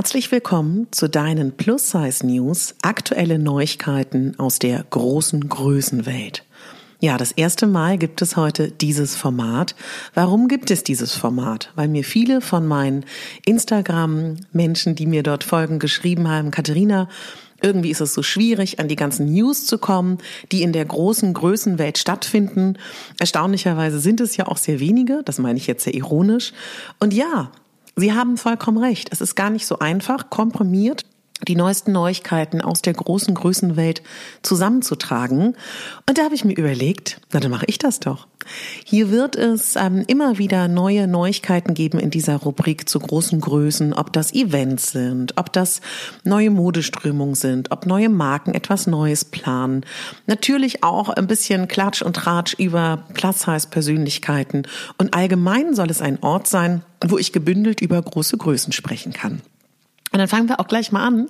Herzlich willkommen zu deinen Plus-Size News, aktuelle Neuigkeiten aus der großen Größenwelt. Ja, das erste Mal gibt es heute dieses Format. Warum gibt es dieses Format? Weil mir viele von meinen Instagram-Menschen, die mir dort folgen, geschrieben haben, Katharina, irgendwie ist es so schwierig, an die ganzen News zu kommen, die in der großen Größenwelt stattfinden. Erstaunlicherweise sind es ja auch sehr wenige, das meine ich jetzt sehr ironisch. Und ja, Sie haben vollkommen recht. Es ist gar nicht so einfach, komprimiert die neuesten Neuigkeiten aus der großen Größenwelt zusammenzutragen. Und da habe ich mir überlegt, na dann mache ich das doch. Hier wird es ähm, immer wieder neue Neuigkeiten geben in dieser Rubrik zu großen Größen, ob das Events sind, ob das neue Modeströmungen sind, ob neue Marken etwas Neues planen. Natürlich auch ein bisschen Klatsch und Tratsch über Plus-Size-Persönlichkeiten. Und allgemein soll es ein Ort sein, wo ich gebündelt über große Größen sprechen kann. Und dann fangen wir auch gleich mal an.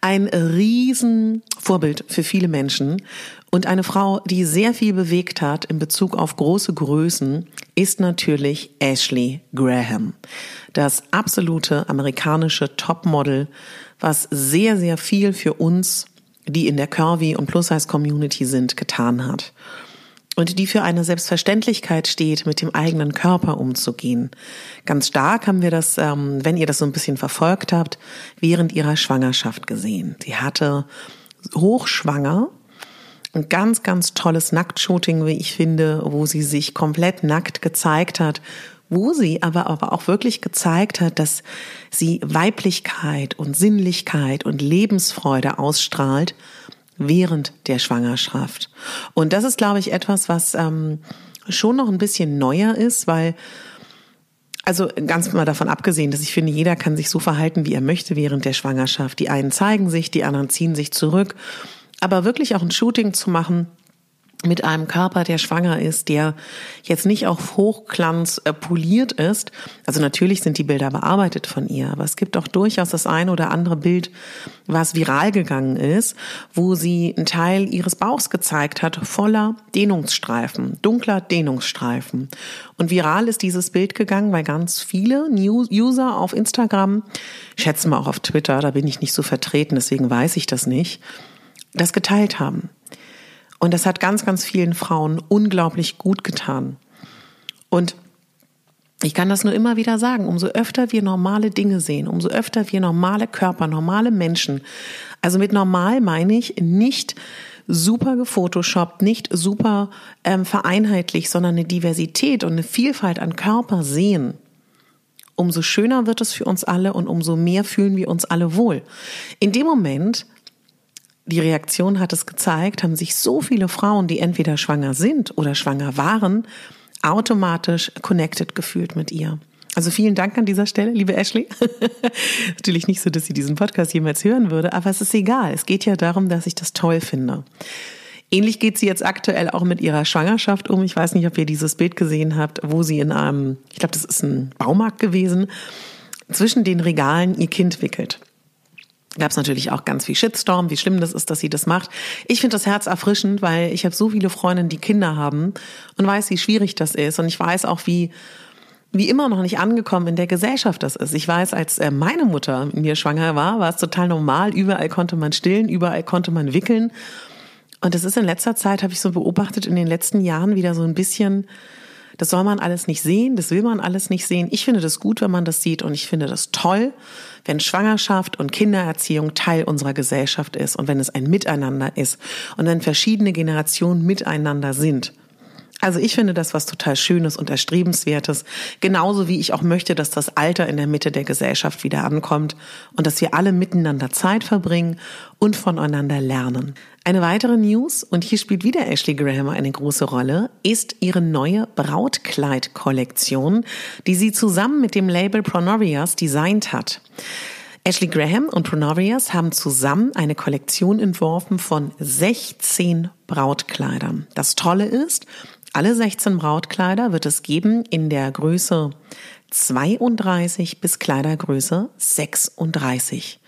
Ein Riesenvorbild für viele Menschen und eine Frau, die sehr viel bewegt hat in Bezug auf große Größen, ist natürlich Ashley Graham. Das absolute amerikanische Topmodel, was sehr, sehr viel für uns, die in der Curvy- und Plus-Size-Community sind, getan hat und die für eine Selbstverständlichkeit steht, mit dem eigenen Körper umzugehen. Ganz stark haben wir das, ähm, wenn ihr das so ein bisschen verfolgt habt, während ihrer Schwangerschaft gesehen. Sie hatte hochschwanger ein ganz, ganz tolles Nacktshooting, wie ich finde, wo sie sich komplett nackt gezeigt hat, wo sie aber, aber auch wirklich gezeigt hat, dass sie Weiblichkeit und Sinnlichkeit und Lebensfreude ausstrahlt während der Schwangerschaft. Und das ist, glaube ich, etwas, was ähm, schon noch ein bisschen neuer ist, weil also ganz mal davon abgesehen, dass ich finde, jeder kann sich so verhalten, wie er möchte während der Schwangerschaft. Die einen zeigen sich, die anderen ziehen sich zurück. Aber wirklich auch ein Shooting zu machen, mit einem Körper, der schwanger ist, der jetzt nicht auf Hochglanz äh, poliert ist. Also natürlich sind die Bilder bearbeitet von ihr, aber es gibt auch durchaus das ein oder andere Bild, was viral gegangen ist, wo sie einen Teil ihres Bauchs gezeigt hat, voller Dehnungsstreifen, dunkler Dehnungsstreifen. Und viral ist dieses Bild gegangen, weil ganz viele User auf Instagram, schätzen wir auch auf Twitter, da bin ich nicht so vertreten, deswegen weiß ich das nicht, das geteilt haben. Und das hat ganz, ganz vielen Frauen unglaublich gut getan. Und ich kann das nur immer wieder sagen, umso öfter wir normale Dinge sehen, umso öfter wir normale Körper, normale Menschen, also mit normal meine ich nicht super gefotoshoppt, nicht super ähm, vereinheitlicht, sondern eine Diversität und eine Vielfalt an Körper sehen, umso schöner wird es für uns alle und umso mehr fühlen wir uns alle wohl. In dem Moment, die Reaktion hat es gezeigt, haben sich so viele Frauen, die entweder schwanger sind oder schwanger waren, automatisch connected gefühlt mit ihr. Also vielen Dank an dieser Stelle, liebe Ashley. Natürlich nicht so, dass sie diesen Podcast jemals hören würde, aber es ist egal. Es geht ja darum, dass ich das toll finde. Ähnlich geht sie jetzt aktuell auch mit ihrer Schwangerschaft um. Ich weiß nicht, ob ihr dieses Bild gesehen habt, wo sie in einem, ich glaube, das ist ein Baumarkt gewesen, zwischen den Regalen ihr Kind wickelt. Gab es natürlich auch ganz viel Shitstorm, wie schlimm das ist, dass sie das macht. Ich finde das Herz erfrischend, weil ich habe so viele Freundinnen, die Kinder haben und weiß, wie schwierig das ist. Und ich weiß auch, wie wie immer noch nicht angekommen in der Gesellschaft das ist. Ich weiß, als äh, meine Mutter mir schwanger war, war es total normal. Überall konnte man stillen, überall konnte man wickeln. Und das ist in letzter Zeit, habe ich so beobachtet, in den letzten Jahren wieder so ein bisschen das soll man alles nicht sehen, das will man alles nicht sehen. Ich finde das gut, wenn man das sieht und ich finde das toll, wenn Schwangerschaft und Kindererziehung Teil unserer Gesellschaft ist und wenn es ein Miteinander ist und wenn verschiedene Generationen miteinander sind. Also ich finde das was total Schönes und Erstrebenswertes, genauso wie ich auch möchte, dass das Alter in der Mitte der Gesellschaft wieder ankommt und dass wir alle miteinander Zeit verbringen und voneinander lernen. Eine weitere News, und hier spielt wieder Ashley Graham eine große Rolle, ist ihre neue Brautkleid-Kollektion, die sie zusammen mit dem Label Pronorias designt hat. Ashley Graham und Pronorias haben zusammen eine Kollektion entworfen von 16 Brautkleidern. Das Tolle ist, alle 16 Brautkleider wird es geben in der Größe 32 bis Kleidergröße 36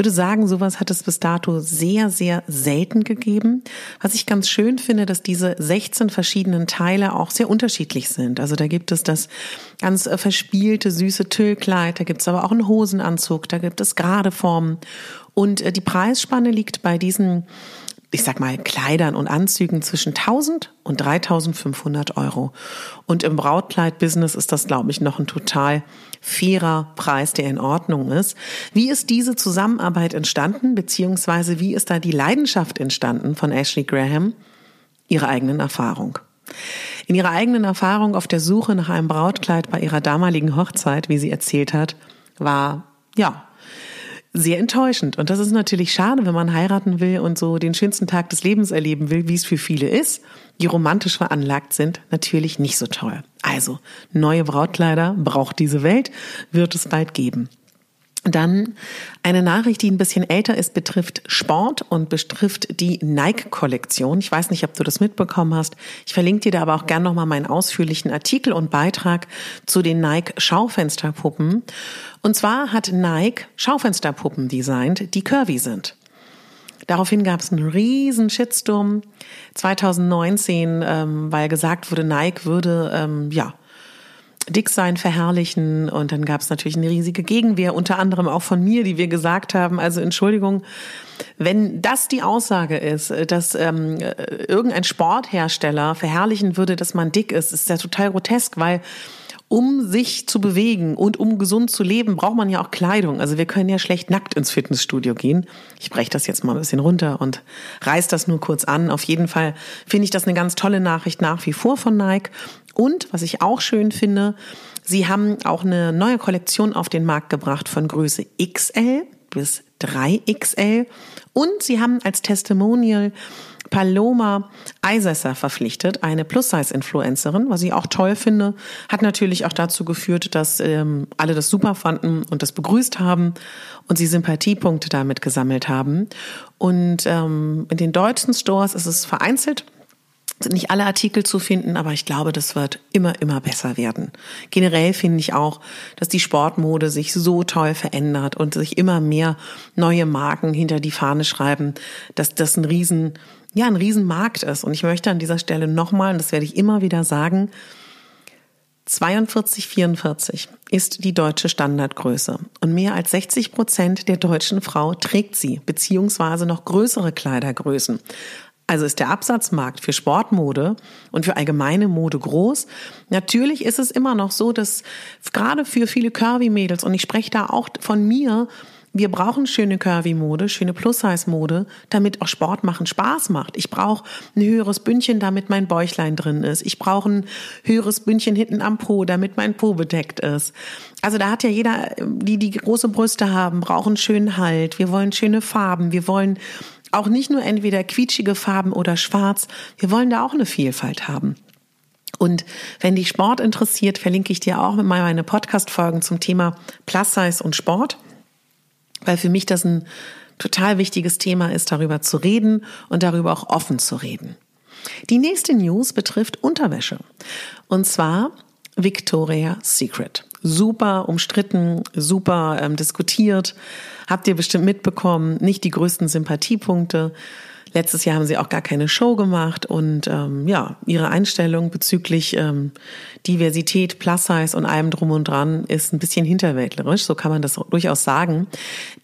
würde sagen, sowas hat es bis dato sehr, sehr selten gegeben. Was ich ganz schön finde, dass diese 16 verschiedenen Teile auch sehr unterschiedlich sind. Also da gibt es das ganz äh, verspielte, süße Tüllkleid, da gibt es aber auch einen Hosenanzug, da gibt es gerade Formen. Und äh, die Preisspanne liegt bei diesen ich sag mal, Kleidern und Anzügen zwischen 1000 und 3500 Euro. Und im Brautkleid-Business ist das, glaube ich, noch ein total fairer Preis, der in Ordnung ist. Wie ist diese Zusammenarbeit entstanden, beziehungsweise wie ist da die Leidenschaft entstanden von Ashley Graham? Ihre eigenen Erfahrung. In ihrer eigenen Erfahrung auf der Suche nach einem Brautkleid bei ihrer damaligen Hochzeit, wie sie erzählt hat, war, ja, sehr enttäuschend. Und das ist natürlich schade, wenn man heiraten will und so den schönsten Tag des Lebens erleben will, wie es für viele ist, die romantisch veranlagt sind, natürlich nicht so toll. Also, neue Brautkleider braucht diese Welt, wird es bald geben. Dann eine Nachricht, die ein bisschen älter ist, betrifft Sport und betrifft die Nike-Kollektion. Ich weiß nicht, ob du das mitbekommen hast. Ich verlinke dir da aber auch gern nochmal meinen ausführlichen Artikel und Beitrag zu den Nike-Schaufensterpuppen. Und zwar hat Nike Schaufensterpuppen designt, die curvy sind. Daraufhin gab es einen riesen Shitstorm 2019, ähm, weil gesagt wurde, Nike würde ähm, ja Dicksein verherrlichen. Und dann gab es natürlich eine riesige Gegenwehr, unter anderem auch von mir, die wir gesagt haben, also Entschuldigung, wenn das die Aussage ist, dass ähm, irgendein Sporthersteller verherrlichen würde, dass man dick ist, ist ja total grotesk, weil um sich zu bewegen und um gesund zu leben, braucht man ja auch Kleidung. Also wir können ja schlecht nackt ins Fitnessstudio gehen. Ich breche das jetzt mal ein bisschen runter und reiß das nur kurz an. Auf jeden Fall finde ich das eine ganz tolle Nachricht nach wie vor von Nike. Und was ich auch schön finde, sie haben auch eine neue Kollektion auf den Markt gebracht von Größe XL bis 3XL. Und sie haben als Testimonial Paloma Eisesser verpflichtet, eine Plus-Size-Influencerin, was ich auch toll finde, hat natürlich auch dazu geführt, dass ähm, alle das super fanden und das begrüßt haben und sie Sympathiepunkte damit gesammelt haben. Und ähm, in den deutschen Stores ist es vereinzelt sind nicht alle Artikel zu finden, aber ich glaube, das wird immer, immer besser werden. Generell finde ich auch, dass die Sportmode sich so toll verändert und sich immer mehr neue Marken hinter die Fahne schreiben, dass das ein riesen, ja, ein Riesenmarkt ist. Und ich möchte an dieser Stelle nochmal, und das werde ich immer wieder sagen, 42, 44 ist die deutsche Standardgröße und mehr als 60 Prozent der deutschen Frau trägt sie, beziehungsweise noch größere Kleidergrößen. Also ist der Absatzmarkt für Sportmode und für allgemeine Mode groß. Natürlich ist es immer noch so, dass gerade für viele Curvy-Mädels, und ich spreche da auch von mir, wir brauchen schöne Curvy-Mode, schöne Plus-Size-Mode, damit auch Sport machen Spaß macht. Ich brauche ein höheres Bündchen, damit mein Bäuchlein drin ist. Ich brauche ein höheres Bündchen hinten am Po, damit mein Po bedeckt ist. Also da hat ja jeder, die die große Brüste haben, brauchen schönen Halt. Wir wollen schöne Farben. Wir wollen auch nicht nur entweder quietschige Farben oder schwarz. Wir wollen da auch eine Vielfalt haben. Und wenn dich Sport interessiert, verlinke ich dir auch mit meine Podcast-Folgen zum Thema Plus Size und Sport, weil für mich das ein total wichtiges Thema ist, darüber zu reden und darüber auch offen zu reden. Die nächste News betrifft Unterwäsche. Und zwar Victoria's Secret. Super umstritten, super ähm, diskutiert. Habt ihr bestimmt mitbekommen, nicht die größten Sympathiepunkte. Letztes Jahr haben sie auch gar keine Show gemacht und ähm, ja, ihre Einstellung bezüglich ähm, Diversität, Plus Size und allem drum und dran ist ein bisschen hinterwäldlerisch, so kann man das durchaus sagen.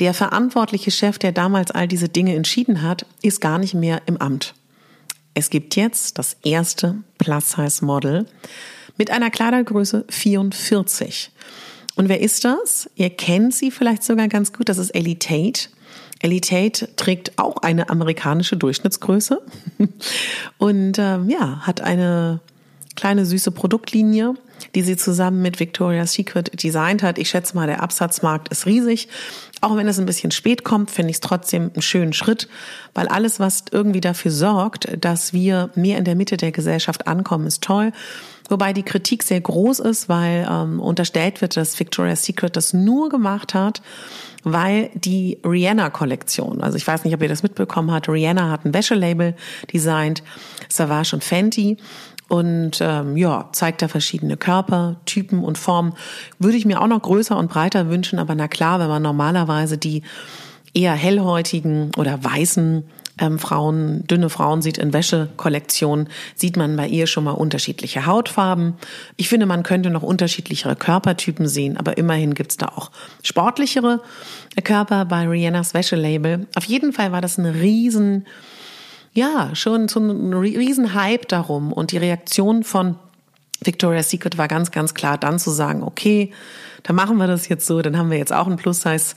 Der verantwortliche Chef, der damals all diese Dinge entschieden hat, ist gar nicht mehr im Amt. Es gibt jetzt das erste Plus Size Model mit einer Kleidergröße 44. Und wer ist das? Ihr kennt sie vielleicht sogar ganz gut. Das ist Ellie Tate. Ellie Tate trägt auch eine amerikanische Durchschnittsgröße. Und ähm, ja, hat eine kleine süße Produktlinie, die sie zusammen mit Victoria's Secret designt hat. Ich schätze mal, der Absatzmarkt ist riesig. Auch wenn es ein bisschen spät kommt, finde ich es trotzdem einen schönen Schritt, weil alles, was irgendwie dafür sorgt, dass wir mehr in der Mitte der Gesellschaft ankommen, ist toll. Wobei die Kritik sehr groß ist, weil ähm, unterstellt wird, dass Victoria's Secret das nur gemacht hat, weil die Rihanna-Kollektion, also ich weiß nicht, ob ihr das mitbekommen habt, Rihanna hat ein Wäschelabel designt, Savage und Fenty und ähm, ja, zeigt da verschiedene Körper, Typen und Formen. Würde ich mir auch noch größer und breiter wünschen, aber na klar, wenn man normalerweise die eher hellhäutigen oder weißen ähm, Frauen, dünne Frauen sieht in Wäschekollektionen, sieht man bei ihr schon mal unterschiedliche Hautfarben. Ich finde, man könnte noch unterschiedlichere Körpertypen sehen, aber immerhin gibt's da auch sportlichere Körper bei Rihannas Wäschelabel. Auf jeden Fall war das ein riesen, ja, schon so ein riesen Hype darum und die Reaktion von Victoria's Secret war ganz, ganz klar dann zu sagen, okay, dann machen wir das jetzt so, dann haben wir jetzt auch ein Plus-Size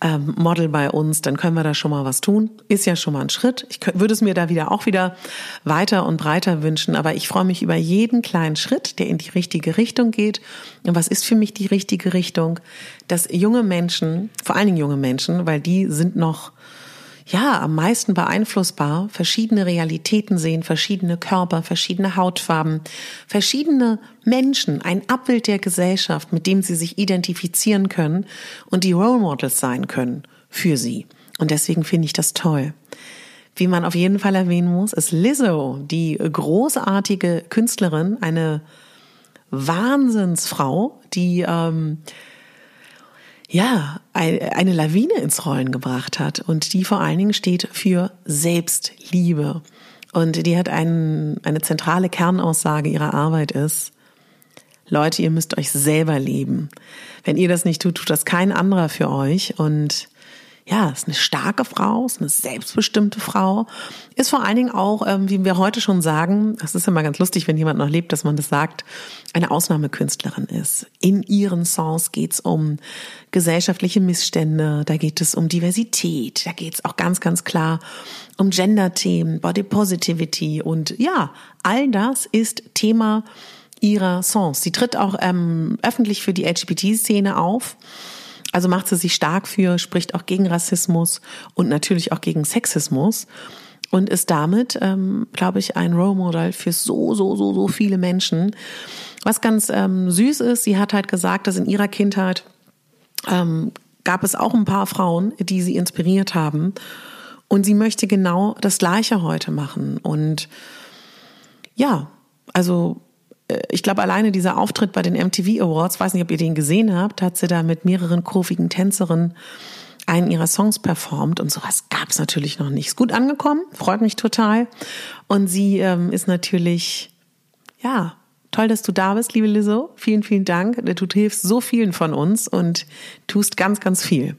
ähm, bei uns, dann können wir da schon mal was tun. Ist ja schon mal ein Schritt. Ich würde es mir da wieder auch wieder weiter und breiter wünschen, aber ich freue mich über jeden kleinen Schritt, der in die richtige Richtung geht. Und was ist für mich die richtige Richtung? Dass junge Menschen, vor allen Dingen junge Menschen, weil die sind noch ja, am meisten beeinflussbar, verschiedene Realitäten sehen, verschiedene Körper, verschiedene Hautfarben, verschiedene Menschen, ein Abbild der Gesellschaft, mit dem sie sich identifizieren können und die Role Models sein können für sie. Und deswegen finde ich das toll. Wie man auf jeden Fall erwähnen muss, ist Lizzo, die großartige Künstlerin, eine Wahnsinnsfrau, die ähm, ja, eine Lawine ins Rollen gebracht hat und die vor allen Dingen steht für Selbstliebe. Und die hat einen, eine zentrale Kernaussage ihrer Arbeit ist, Leute, ihr müsst euch selber lieben. Wenn ihr das nicht tut, tut das kein anderer für euch. Und ja, ist eine starke Frau, ist eine selbstbestimmte Frau, ist vor allen Dingen auch, ähm, wie wir heute schon sagen, das ist immer ganz lustig, wenn jemand noch lebt, dass man das sagt, eine Ausnahmekünstlerin ist. In ihren Songs geht's um gesellschaftliche Missstände, da geht es um Diversität, da geht's auch ganz, ganz klar um Gender-Themen, Body Positivity und ja, all das ist Thema ihrer Songs. Sie tritt auch ähm, öffentlich für die LGBT-Szene auf also macht sie sich stark für, spricht auch gegen Rassismus und natürlich auch gegen Sexismus und ist damit, ähm, glaube ich, ein Role Model für so, so, so, so viele Menschen. Was ganz ähm, süß ist, sie hat halt gesagt, dass in ihrer Kindheit ähm, gab es auch ein paar Frauen, die sie inspiriert haben. Und sie möchte genau das Gleiche heute machen. Und ja, also ich glaube, alleine dieser Auftritt bei den MTV Awards, weiß nicht, ob ihr den gesehen habt, hat sie da mit mehreren kurvigen Tänzerinnen einen ihrer Songs performt und sowas gab es natürlich noch nicht. Ist gut angekommen, freut mich total. Und sie ähm, ist natürlich, ja, toll, dass du da bist, liebe Lizzo. Vielen, vielen Dank. Du hilfst so vielen von uns und tust ganz, ganz viel.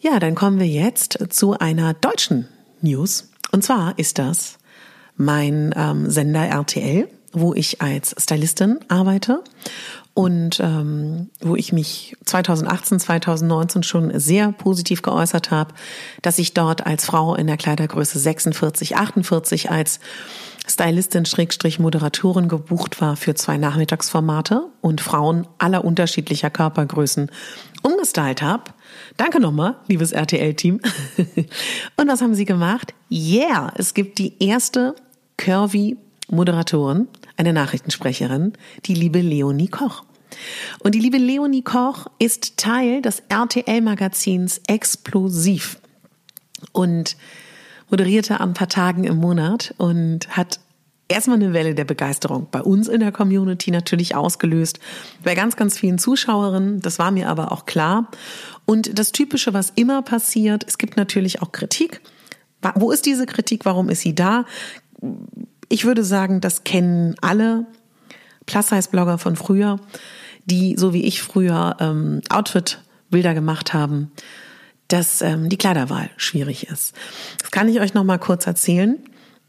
Ja, dann kommen wir jetzt zu einer deutschen News. Und zwar ist das mein ähm, Sender RTL wo ich als Stylistin arbeite und ähm, wo ich mich 2018, 2019 schon sehr positiv geäußert habe, dass ich dort als Frau in der Kleidergröße 46, 48 als Stylistin Schrägstrich Moderatorin gebucht war für zwei Nachmittagsformate und Frauen aller unterschiedlicher Körpergrößen umgestylt habe. Danke nochmal, liebes RTL-Team. und was haben sie gemacht? Yeah, es gibt die erste Curvy Moderatorin, eine Nachrichtensprecherin, die liebe Leonie Koch. Und die liebe Leonie Koch ist Teil des RTL-Magazins Explosiv und moderierte ein paar Tagen im Monat und hat erstmal eine Welle der Begeisterung bei uns in der Community natürlich ausgelöst, bei ganz, ganz vielen Zuschauerinnen. Das war mir aber auch klar. Und das Typische, was immer passiert, es gibt natürlich auch Kritik. Wo ist diese Kritik? Warum ist sie da? Ich würde sagen, das kennen alle Plus-Size-Blogger von früher, die, so wie ich früher, ähm, Outfit-Bilder gemacht haben, dass ähm, die Kleiderwahl schwierig ist. Das kann ich euch noch mal kurz erzählen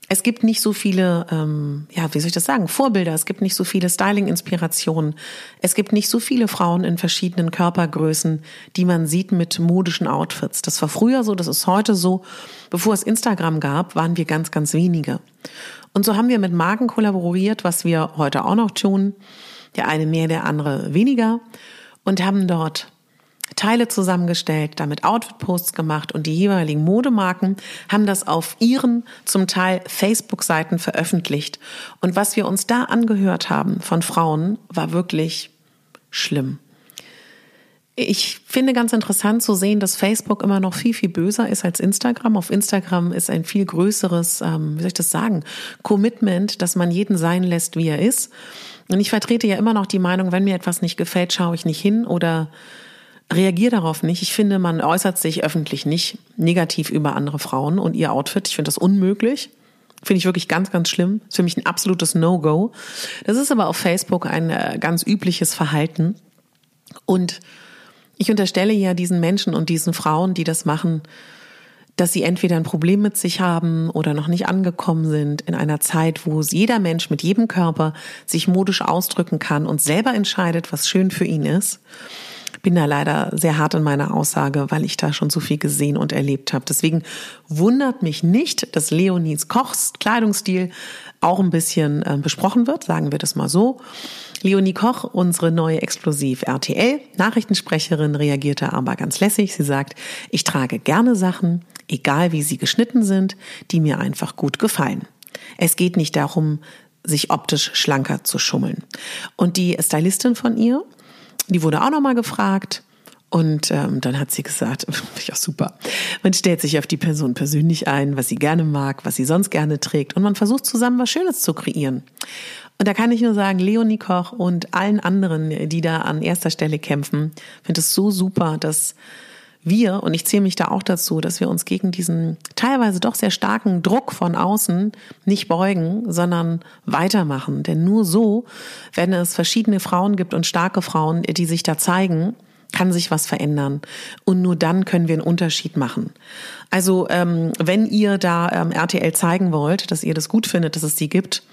es gibt nicht so viele, ähm, ja, wie soll ich das sagen, Vorbilder. Es gibt nicht so viele Styling-Inspirationen. Es gibt nicht so viele Frauen in verschiedenen Körpergrößen, die man sieht mit modischen Outfits. Das war früher so, das ist heute so. Bevor es Instagram gab, waren wir ganz, ganz wenige. Und so haben wir mit Marken kollaboriert, was wir heute auch noch tun. Der eine mehr, der andere weniger. Und haben dort Teile zusammengestellt, damit Outfit-Posts gemacht und die jeweiligen Modemarken haben das auf ihren zum Teil Facebook-Seiten veröffentlicht. Und was wir uns da angehört haben von Frauen, war wirklich schlimm. Ich finde ganz interessant zu sehen, dass Facebook immer noch viel, viel böser ist als Instagram. Auf Instagram ist ein viel größeres, ähm, wie soll ich das sagen, Commitment, dass man jeden sein lässt, wie er ist. Und ich vertrete ja immer noch die Meinung, wenn mir etwas nicht gefällt, schaue ich nicht hin oder reagiere darauf nicht. Ich finde, man äußert sich öffentlich nicht negativ über andere Frauen und ihr Outfit. Ich finde das unmöglich. Finde ich wirklich ganz, ganz schlimm. ist für mich ein absolutes No-Go. Das ist aber auf Facebook ein äh, ganz übliches Verhalten. Und ich unterstelle ja diesen Menschen und diesen Frauen, die das machen, dass sie entweder ein Problem mit sich haben oder noch nicht angekommen sind in einer Zeit, wo jeder Mensch mit jedem Körper sich modisch ausdrücken kann und selber entscheidet, was schön für ihn ist bin da leider sehr hart in meiner Aussage, weil ich da schon so viel gesehen und erlebt habe. Deswegen wundert mich nicht, dass Leonies Kochs Kleidungsstil auch ein bisschen äh, besprochen wird, sagen wir das mal so. Leonie Koch, unsere neue Explosiv RTL Nachrichtensprecherin, reagierte aber ganz lässig. Sie sagt, ich trage gerne Sachen, egal wie sie geschnitten sind, die mir einfach gut gefallen. Es geht nicht darum, sich optisch schlanker zu schummeln. Und die Stylistin von ihr, die wurde auch nochmal gefragt. Und ähm, dann hat sie gesagt, ja super, man stellt sich auf die Person persönlich ein, was sie gerne mag, was sie sonst gerne trägt und man versucht zusammen was Schönes zu kreieren. Und da kann ich nur sagen, Leonie Koch und allen anderen, die da an erster Stelle kämpfen, finde es so super, dass wir, und ich zähle mich da auch dazu, dass wir uns gegen diesen teilweise doch sehr starken Druck von außen nicht beugen, sondern weitermachen. Denn nur so, wenn es verschiedene Frauen gibt und starke Frauen, die sich da zeigen, kann sich was verändern. Und nur dann können wir einen Unterschied machen. Also ähm, wenn ihr da ähm, RTL zeigen wollt, dass ihr das gut findet, dass es sie gibt,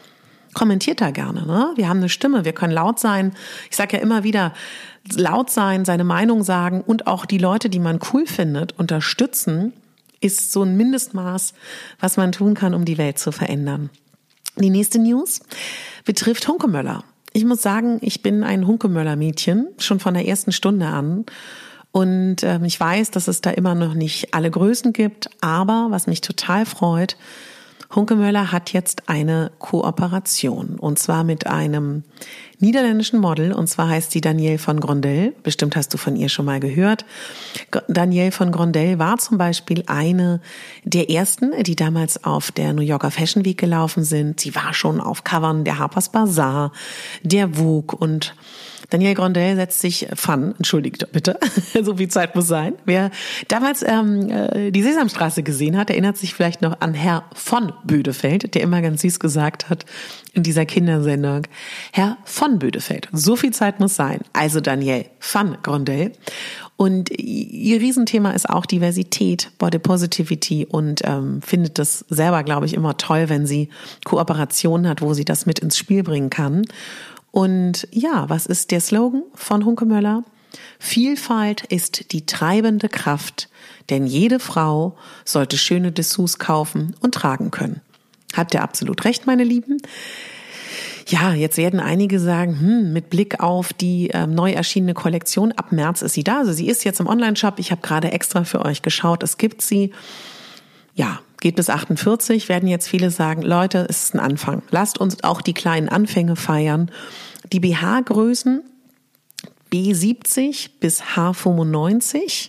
kommentiert da gerne. Ne? Wir haben eine Stimme, wir können laut sein. Ich sage ja immer wieder, laut sein, seine Meinung sagen und auch die Leute, die man cool findet, unterstützen, ist so ein Mindestmaß, was man tun kann, um die Welt zu verändern. Die nächste News betrifft Hunkemöller. Ich muss sagen, ich bin ein Hunkemöller-Mädchen, schon von der ersten Stunde an. Und äh, ich weiß, dass es da immer noch nicht alle Größen gibt, aber was mich total freut, Hunkemöller hat jetzt eine Kooperation und zwar mit einem niederländischen Model und zwar heißt sie Danielle von Grondel. Bestimmt hast du von ihr schon mal gehört. Danielle von Grondel war zum Beispiel eine der ersten, die damals auf der New Yorker Fashion Week gelaufen sind. Sie war schon auf Covern der Harper's Bazaar, der Vogue und Daniel Grondel setzt sich Fun, entschuldigt bitte, so viel Zeit muss sein. Wer damals ähm, äh, die Sesamstraße gesehen hat, erinnert sich vielleicht noch an Herr von Bödefeld, der immer ganz süß gesagt hat in dieser Kindersendung, Herr von Bödefeld. So viel Zeit muss sein. Also Daniel van Grondel. Und ihr Riesenthema ist auch Diversität, Body Positivity und ähm, findet das selber, glaube ich, immer toll, wenn sie Kooperationen hat, wo sie das mit ins Spiel bringen kann. Und ja, was ist der Slogan von Hunke Möller? Vielfalt ist die treibende Kraft, denn jede Frau sollte schöne Dessous kaufen und tragen können. Habt ihr absolut recht, meine Lieben? Ja, jetzt werden einige sagen, hm, mit Blick auf die ähm, neu erschienene Kollektion, ab März ist sie da. Also sie ist jetzt im Online-Shop. Ich habe gerade extra für euch geschaut. Es gibt sie. Ja, geht bis 48, werden jetzt viele sagen, Leute, es ist ein Anfang. Lasst uns auch die kleinen Anfänge feiern. Die BH-Größen B70 bis H95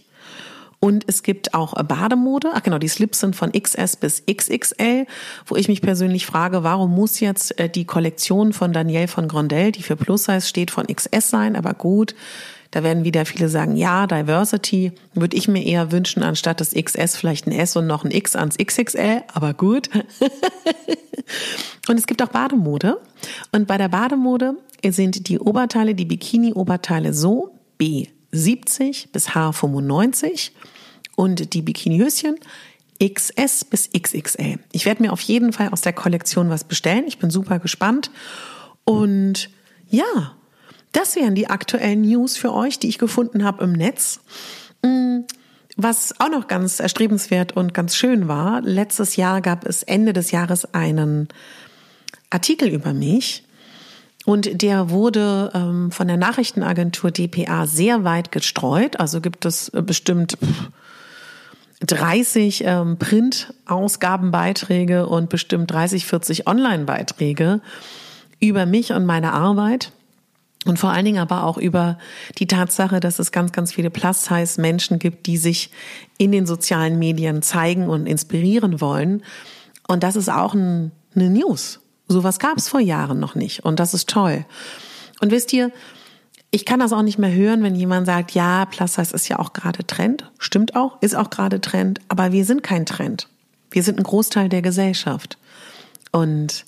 Und es gibt auch Bademode. Ach genau, die Slips sind von XS bis XXL, wo ich mich persönlich frage, warum muss jetzt äh, die Kollektion von Danielle von Grondel, die für Plus Size steht, von XS sein? Aber gut, da werden wieder viele sagen, ja, Diversity würde ich mir eher wünschen, anstatt das XS vielleicht ein S und noch ein X ans XXL, aber gut. und es gibt auch Bademode. Und bei der Bademode sind die Oberteile, die Bikini-Oberteile so B70 bis H95 und die Bikinihöschen XS bis XXL. Ich werde mir auf jeden Fall aus der Kollektion was bestellen. Ich bin super gespannt. Und ja, das wären die aktuellen News für euch, die ich gefunden habe im Netz. Mm, was auch noch ganz erstrebenswert und ganz schön war, letztes Jahr gab es Ende des Jahres einen Artikel über mich und der wurde ähm, von der Nachrichtenagentur dpa sehr weit gestreut. Also gibt es äh, bestimmt 30 ähm, Print-Ausgabenbeiträge und bestimmt 30, 40 Online-Beiträge über mich und meine Arbeit. Und vor allen Dingen aber auch über die Tatsache, dass es ganz, ganz viele Plus-Size-Menschen gibt, die sich in den sozialen Medien zeigen und inspirieren wollen. Und das ist auch ein, eine News. Sowas gab es vor Jahren noch nicht. Und das ist toll. Und wisst ihr, ich kann das auch nicht mehr hören, wenn jemand sagt, ja, Plus-Size ist ja auch gerade Trend. Stimmt auch, ist auch gerade Trend. Aber wir sind kein Trend. Wir sind ein Großteil der Gesellschaft. Und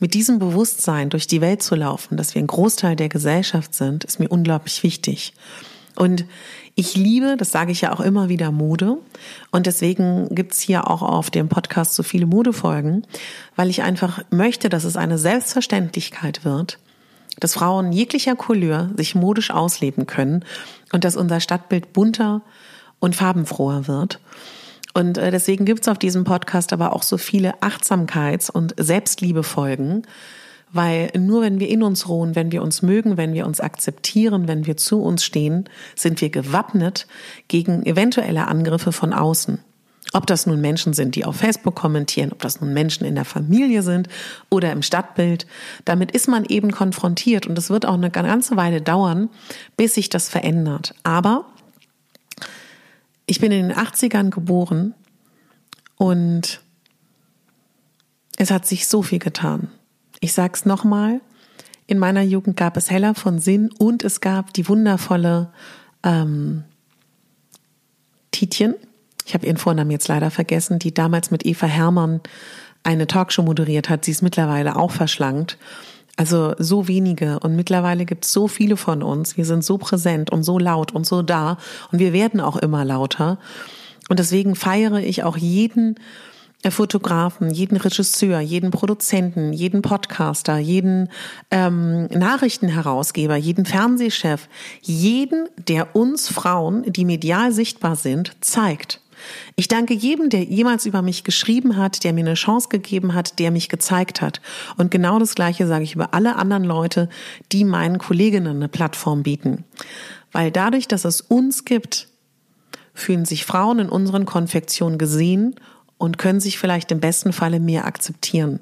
mit diesem Bewusstsein durch die Welt zu laufen, dass wir ein Großteil der Gesellschaft sind, ist mir unglaublich wichtig. Und ich liebe, das sage ich ja auch immer wieder, Mode. Und deswegen gibt's hier auch auf dem Podcast so viele Modefolgen, weil ich einfach möchte, dass es eine Selbstverständlichkeit wird, dass Frauen jeglicher Couleur sich modisch ausleben können und dass unser Stadtbild bunter und farbenfroher wird. Und äh, deswegen gibt's auf diesem Podcast aber auch so viele Achtsamkeits- und Selbstliebefolgen, weil nur wenn wir in uns ruhen, wenn wir uns mögen, wenn wir uns akzeptieren, wenn wir zu uns stehen, sind wir gewappnet gegen eventuelle Angriffe von außen. Ob das nun Menschen sind, die auf Facebook kommentieren, ob das nun Menschen in der Familie sind oder im Stadtbild, damit ist man eben konfrontiert und es wird auch eine ganze Weile dauern, bis sich das verändert. Aber ich bin in den 80ern geboren und es hat sich so viel getan. Ich sag's nochmal. In meiner Jugend gab es Heller von Sinn und es gab die wundervolle ähm, Tietjen. Ich habe ihren Vornamen jetzt leider vergessen, die damals mit Eva Hermann eine Talkshow moderiert hat. Sie ist mittlerweile auch verschlankt. Also so wenige und mittlerweile gibt es so viele von uns. Wir sind so präsent und so laut und so da und wir werden auch immer lauter. Und deswegen feiere ich auch jeden äh, Fotografen, jeden Regisseur, jeden Produzenten, jeden Podcaster, jeden ähm, Nachrichtenherausgeber, jeden Fernsehchef, jeden, der uns Frauen, die medial sichtbar sind, zeigt. Ich danke jedem, der jemals über mich geschrieben hat, der mir eine Chance gegeben hat, der mich gezeigt hat. Und genau das Gleiche sage ich über alle anderen Leute, die meinen Kolleginnen eine Plattform bieten. Weil dadurch, dass es uns gibt, fühlen sich Frauen in unseren Konfektionen gesehen und können sich vielleicht im besten Falle mehr akzeptieren.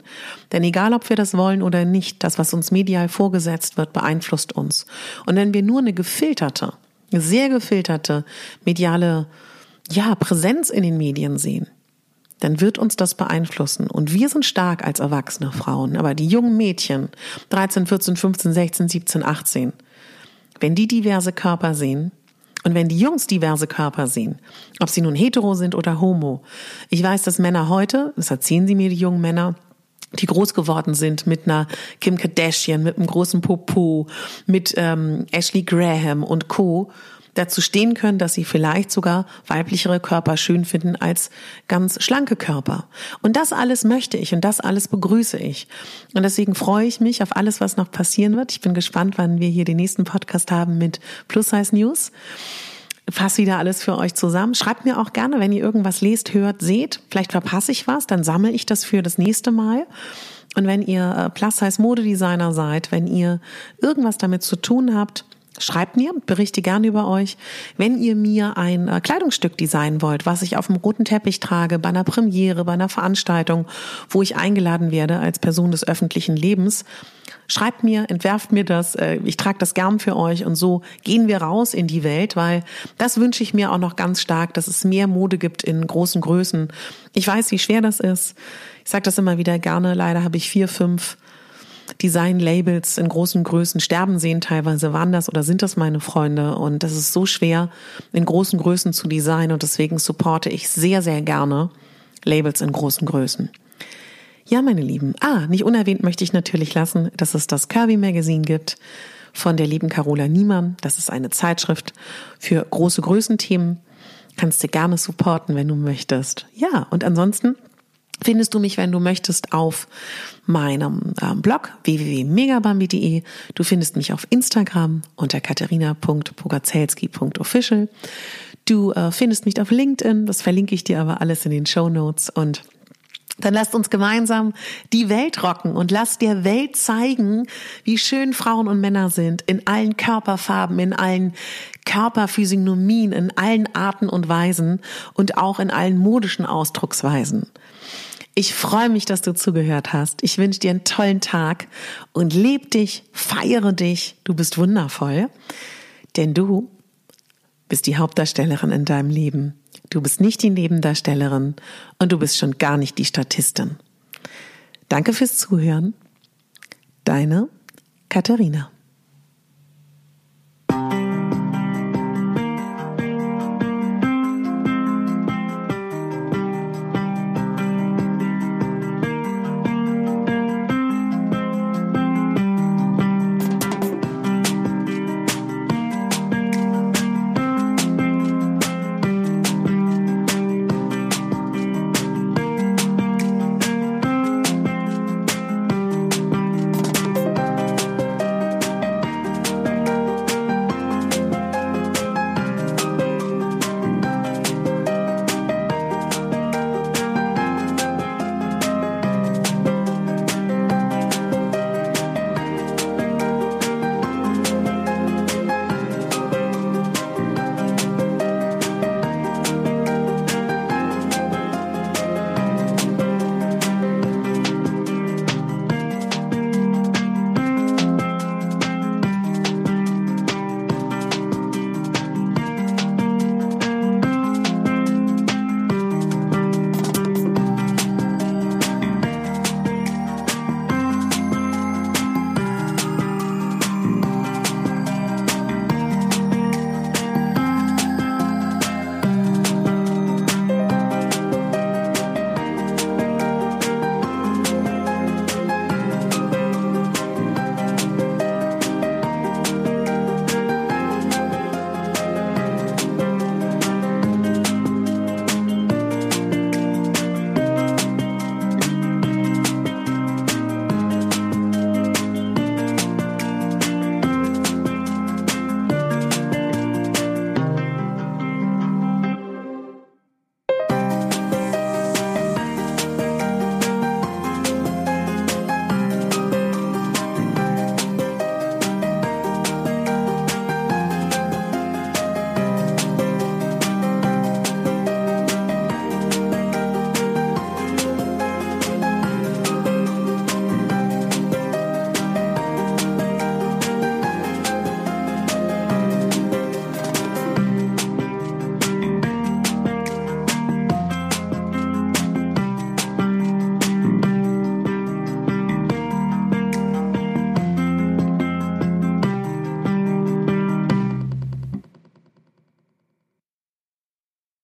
Denn egal, ob wir das wollen oder nicht, das, was uns medial vorgesetzt wird, beeinflusst uns. Und wenn wir nur eine gefilterte, sehr gefilterte mediale ja, Präsenz in den Medien sehen, dann wird uns das beeinflussen. Und wir sind stark als erwachsene Frauen. Aber die jungen Mädchen, 13, 14, 15, 16, 17, 18, wenn die diverse Körper sehen, und wenn die Jungs diverse Körper sehen, ob sie nun hetero sind oder homo, ich weiß, dass Männer heute, das erzählen sie mir, die jungen Männer, die groß geworden sind mit einer Kim Kardashian, mit einem großen Popo, mit ähm, Ashley Graham und Co dazu stehen können, dass sie vielleicht sogar weiblichere Körper schön finden als ganz schlanke Körper. Und das alles möchte ich und das alles begrüße ich. Und deswegen freue ich mich auf alles, was noch passieren wird. Ich bin gespannt, wann wir hier den nächsten Podcast haben mit Plus Size News fasse wieder alles für euch zusammen. Schreibt mir auch gerne, wenn ihr irgendwas lest, hört, seht. Vielleicht verpasse ich was, dann sammle ich das für das nächste Mal. Und wenn ihr äh, Plus-Size Modedesigner seid, wenn ihr irgendwas damit zu tun habt, Schreibt mir, berichte gerne über euch. Wenn ihr mir ein äh, Kleidungsstück designen wollt, was ich auf dem roten Teppich trage, bei einer Premiere, bei einer Veranstaltung, wo ich eingeladen werde als Person des öffentlichen Lebens, schreibt mir, entwerft mir das. Äh, ich trage das gern für euch und so gehen wir raus in die Welt, weil das wünsche ich mir auch noch ganz stark, dass es mehr Mode gibt in großen Größen. Ich weiß, wie schwer das ist. Ich sage das immer wieder gerne. Leider habe ich vier, fünf Design-Labels in großen Größen sterben sehen. Teilweise waren das oder sind das meine Freunde. Und das ist so schwer, in großen Größen zu designen. Und deswegen supporte ich sehr, sehr gerne Labels in großen Größen. Ja, meine Lieben. Ah, nicht unerwähnt möchte ich natürlich lassen, dass es das Kirby Magazine gibt von der lieben Carola Niemann. Das ist eine Zeitschrift für große Größenthemen. Kannst du gerne supporten, wenn du möchtest. Ja, und ansonsten findest du mich, wenn du möchtest, auf meinem ähm, Blog www.megabambi.de. Du findest mich auf Instagram unter katharina.pogazelski.official. Du äh, findest mich auf LinkedIn, das verlinke ich dir aber alles in den Show Notes und dann lasst uns gemeinsam die Welt rocken und lasst der Welt zeigen, wie schön Frauen und Männer sind, in allen Körperfarben, in allen Körperphysiognomien, in allen Arten und Weisen und auch in allen modischen Ausdrucksweisen. Ich freue mich, dass du zugehört hast. Ich wünsche dir einen tollen Tag und leb dich, feiere dich. Du bist wundervoll, denn du bist die Hauptdarstellerin in deinem Leben. Du bist nicht die Nebendarstellerin und du bist schon gar nicht die Statistin. Danke fürs Zuhören. Deine Katharina.